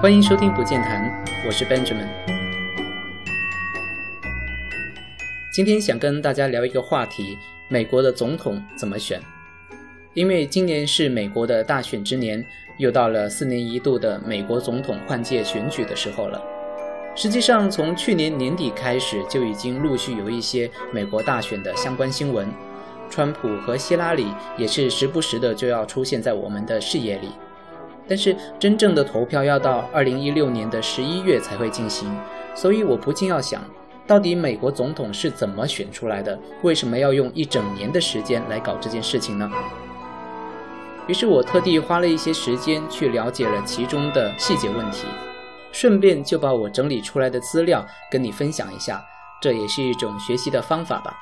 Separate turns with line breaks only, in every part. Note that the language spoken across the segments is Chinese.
欢迎收听不见谈，我是 Benjamin。今天想跟大家聊一个话题：美国的总统怎么选？因为今年是美国的大选之年，又到了四年一度的美国总统换届选举的时候了。实际上，从去年年底开始，就已经陆续有一些美国大选的相关新闻。川普和希拉里也是时不时的就要出现在我们的视野里。但是真正的投票要到二零一六年的十一月才会进行，所以我不禁要想，到底美国总统是怎么选出来的？为什么要用一整年的时间来搞这件事情呢？于是我特地花了一些时间去了解了其中的细节问题，顺便就把我整理出来的资料跟你分享一下，这也是一种学习的方法吧。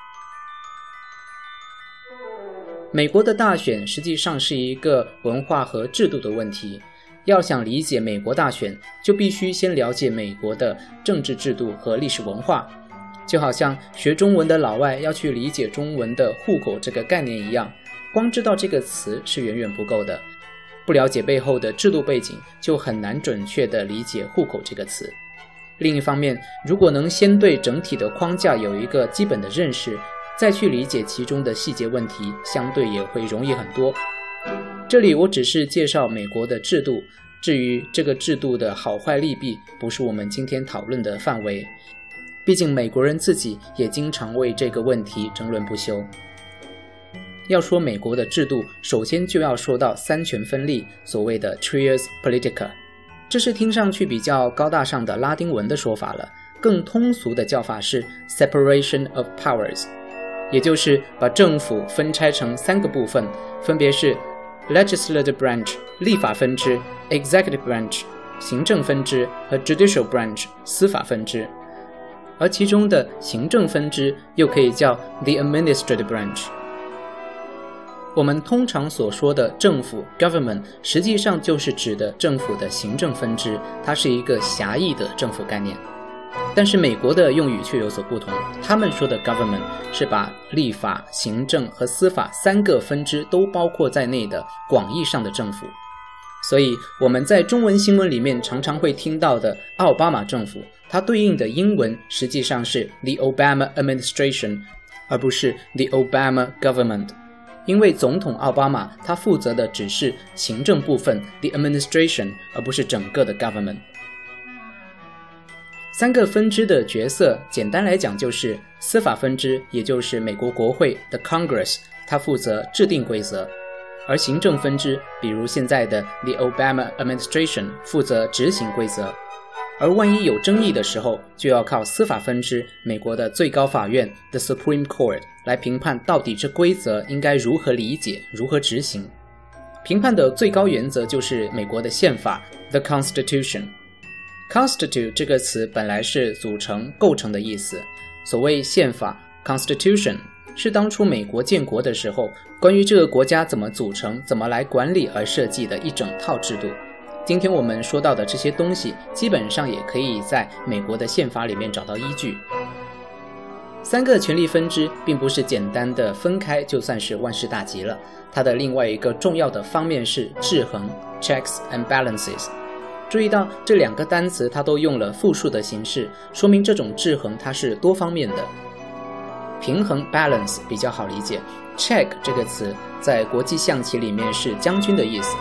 美国的大选实际上是一个文化和制度的问题。要想理解美国大选，就必须先了解美国的政治制度和历史文化。就好像学中文的老外要去理解中文的“户口”这个概念一样，光知道这个词是远远不够的。不了解背后的制度背景，就很难准确地理解“户口”这个词。另一方面，如果能先对整体的框架有一个基本的认识，再去理解其中的细节问题，相对也会容易很多。这里我只是介绍美国的制度，至于这个制度的好坏利弊，不是我们今天讨论的范围。毕竟美国人自己也经常为这个问题争论不休。要说美国的制度，首先就要说到三权分立，所谓的 trias politica，这是听上去比较高大上的拉丁文的说法了。更通俗的叫法是 separation of powers。也就是把政府分拆成三个部分，分别是 legislative branch 立法分支、executive branch 行政分支和 judicial branch 司法分支。而其中的行政分支又可以叫 the administrative branch。我们通常所说的政府 government 实际上就是指的政府的行政分支，它是一个狭义的政府概念。但是美国的用语却有所不同，他们说的 government 是把立法、行政和司法三个分支都包括在内的广义上的政府。所以我们在中文新闻里面常常会听到的奥巴马政府，它对应的英文实际上是 the Obama administration，而不是 the Obama government，因为总统奥巴马他负责的只是行政部分 the administration，而不是整个的 government。三个分支的角色，简单来讲就是司法分支，也就是美国国会的 Congress，它负责制定规则；而行政分支，比如现在的 The Obama Administration，负责执行规则；而万一有争议的时候，就要靠司法分支，美国的最高法院 The Supreme Court 来评判到底这规则应该如何理解、如何执行。评判的最高原则就是美国的宪法 The Constitution。Constitute 这个词本来是组成、构成的意思。所谓宪法 （Constitution） 是当初美国建国的时候，关于这个国家怎么组成、怎么来管理而设计的一整套制度。今天我们说到的这些东西，基本上也可以在美国的宪法里面找到依据。三个权力分支并不是简单的分开就算是万事大吉了，它的另外一个重要的方面是制衡 （checks and balances）。注意到这两个单词，它都用了复数的形式，说明这种制衡它是多方面的。平衡 （balance） 比较好理解。check 这个词在国际象棋里面是将军的意思，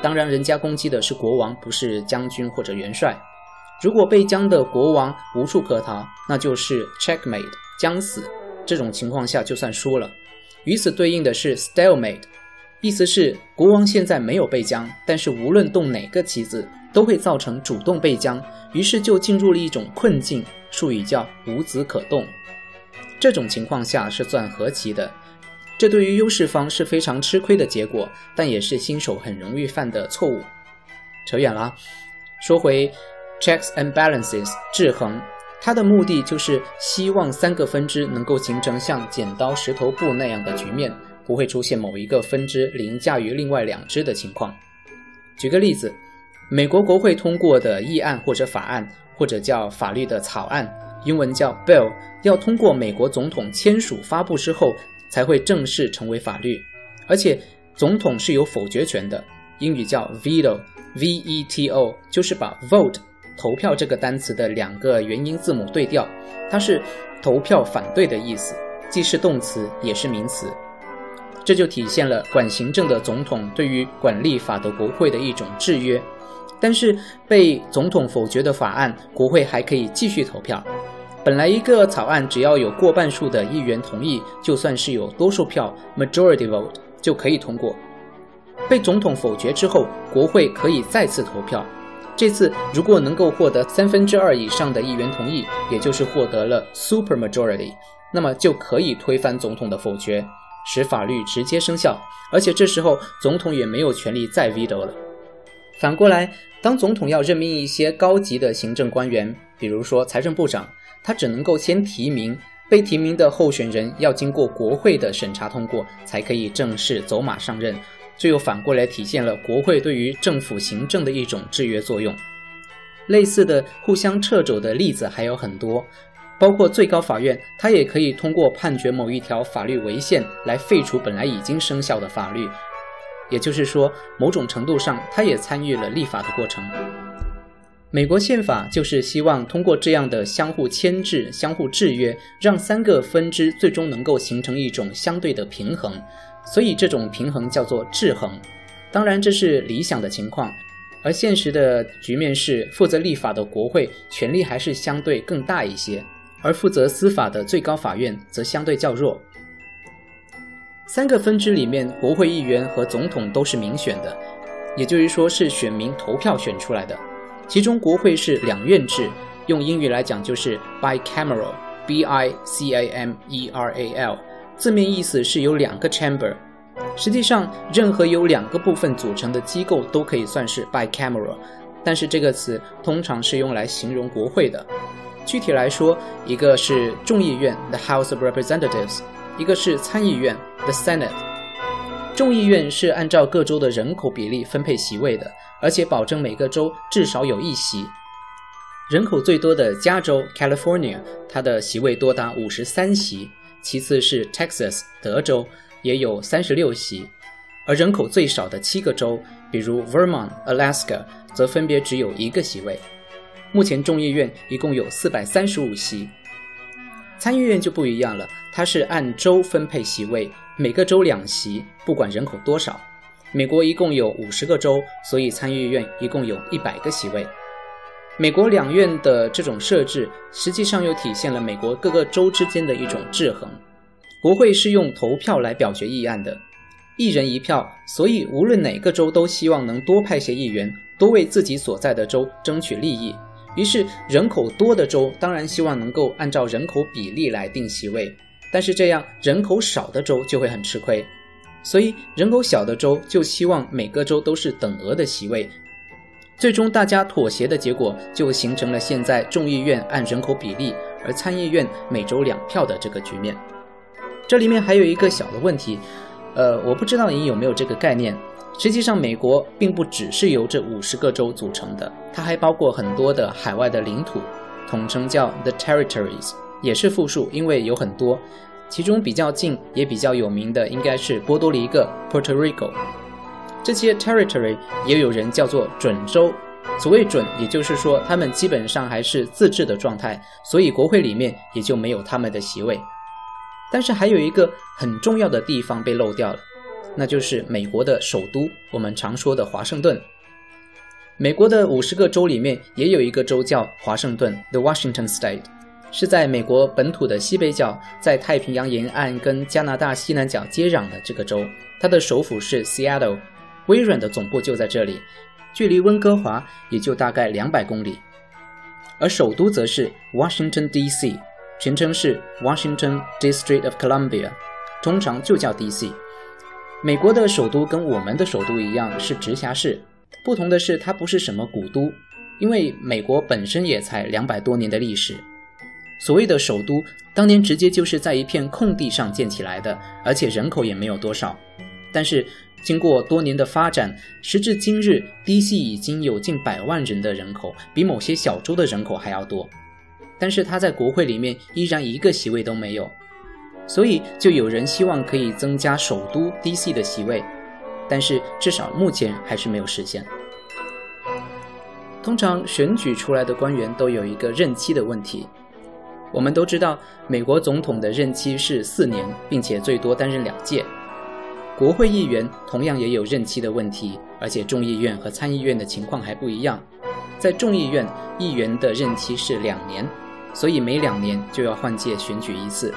当然人家攻击的是国王，不是将军或者元帅。如果被将的国王无处可逃，那就是 checkmate，将死。这种情况下就算输了。与此对应的是 stalemate，意思是国王现在没有被将，但是无论动哪个棋子。都会造成主动被将，于是就进入了一种困境，术语叫无子可动。这种情况下是算和棋的，这对于优势方是非常吃亏的结果，但也是新手很容易犯的错误。扯远了，说回 checks and balances 制衡，它的目的就是希望三个分支能够形成像剪刀石头布那样的局面，不会出现某一个分支凌驾于另外两支的情况。举个例子。美国国会通过的议案或者法案，或者叫法律的草案，英文叫 bill，要通过美国总统签署发布之后，才会正式成为法律。而且总统是有否决权的，英语叫 veto，veto 就是把 vote 投票这个单词的两个元音字母对调，它是投票反对的意思，既是动词也是名词。这就体现了管行政的总统对于管立法的国会的一种制约。但是被总统否决的法案，国会还可以继续投票。本来一个草案只要有过半数的议员同意，就算是有多数票 （majority vote） 就可以通过。被总统否决之后，国会可以再次投票。这次如果能够获得三分之二以上的议员同意，也就是获得了 super majority，那么就可以推翻总统的否决，使法律直接生效。而且这时候总统也没有权利再 veto 了。反过来，当总统要任命一些高级的行政官员，比如说财政部长，他只能够先提名，被提名的候选人要经过国会的审查通过，才可以正式走马上任。这又反过来体现了国会对于政府行政的一种制约作用。类似的互相掣肘的例子还有很多，包括最高法院，它也可以通过判决某一条法律违宪来废除本来已经生效的法律。也就是说，某种程度上，他也参与了立法的过程。美国宪法就是希望通过这样的相互牵制、相互制约，让三个分支最终能够形成一种相对的平衡。所以这种平衡叫做制衡，当然这是理想的情况，而现实的局面是，负责立法的国会权力还是相对更大一些，而负责司法的最高法院则相对较弱。三个分支里面，国会议员和总统都是民选的，也就是说是选民投票选出来的。其中国会是两院制，用英语来讲就是 bicameral，b i c a m e r a l。字面意思是有两个 chamber，实际上任何由两个部分组成的机构都可以算是 bicameral，但是这个词通常是用来形容国会的。具体来说，一个是众议院 the House of Representatives，一个是参议院 the Senate。众议院是按照各州的人口比例分配席位的，而且保证每个州至少有一席。人口最多的加州 California，它的席位多达五十三席。其次是 Texas 德州，也有三十六席，而人口最少的七个州，比如 Vermont、Alaska，则分别只有一个席位。目前众议院一共有四百三十五席，参议院就不一样了，它是按州分配席位，每个州两席，不管人口多少。美国一共有五十个州，所以参议院一共有一百个席位。美国两院的这种设置，实际上又体现了美国各个州之间的一种制衡。国会是用投票来表决议案的，一人一票，所以无论哪个州都希望能多派些议员，多为自己所在的州争取利益。于是，人口多的州当然希望能够按照人口比例来定席位，但是这样人口少的州就会很吃亏。所以，人口小的州就希望每个州都是等额的席位。最终，大家妥协的结果就形成了现在众议院按人口比例，而参议院每周两票的这个局面。这里面还有一个小的问题，呃，我不知道你有没有这个概念。实际上，美国并不只是由这五十个州组成的，它还包括很多的海外的领土，统称叫 the territories，也是复数，因为有很多。其中比较近也比较有名的应该是波多黎各 （Puerto Rico）。这些 territory 也有人叫做准州，所谓准，也就是说他们基本上还是自治的状态，所以国会里面也就没有他们的席位。但是还有一个很重要的地方被漏掉了，那就是美国的首都，我们常说的华盛顿。美国的五十个州里面也有一个州叫华盛顿 （The Washington State），是在美国本土的西北角，在太平洋沿岸跟加拿大西南角接壤的这个州，它的首府是 Seattle。微软的总部就在这里，距离温哥华也就大概两百公里，而首都则是 Washington D.C.，全称是 Washington District of Columbia，通常就叫 D.C. 美国的首都跟我们的首都一样是直辖市，不同的是它不是什么古都，因为美国本身也才两百多年的历史。所谓的首都，当年直接就是在一片空地上建起来的，而且人口也没有多少，但是。经过多年的发展，时至今日，D.C. 已经有近百万人的人口，比某些小州的人口还要多。但是它在国会里面依然一个席位都没有，所以就有人希望可以增加首都 D.C. 的席位，但是至少目前还是没有实现。通常选举出来的官员都有一个任期的问题。我们都知道，美国总统的任期是四年，并且最多担任两届。国会议员同样也有任期的问题，而且众议院和参议院的情况还不一样。在众议院，议员的任期是两年，所以每两年就要换届选举一次；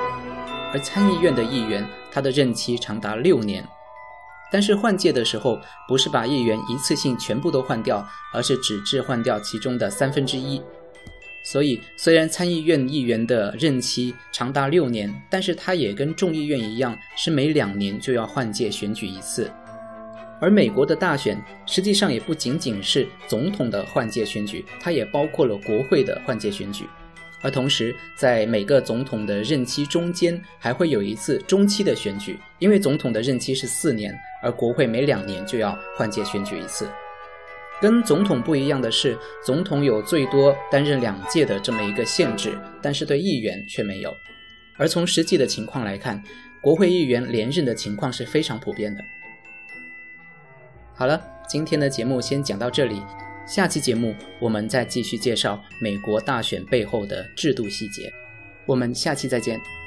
而参议院的议员，他的任期长达六年。但是换届的时候，不是把议员一次性全部都换掉，而是只置换掉其中的三分之一。所以，虽然参议院议员的任期长达六年，但是他也跟众议院一样，是每两年就要换届选举一次。而美国的大选实际上也不仅仅是总统的换届选举，它也包括了国会的换届选举。而同时，在每个总统的任期中间，还会有一次中期的选举，因为总统的任期是四年，而国会每两年就要换届选举一次。跟总统不一样的是，总统有最多担任两届的这么一个限制，但是对议员却没有。而从实际的情况来看，国会议员连任的情况是非常普遍的。好了，今天的节目先讲到这里，下期节目我们再继续介绍美国大选背后的制度细节。我们下期再见。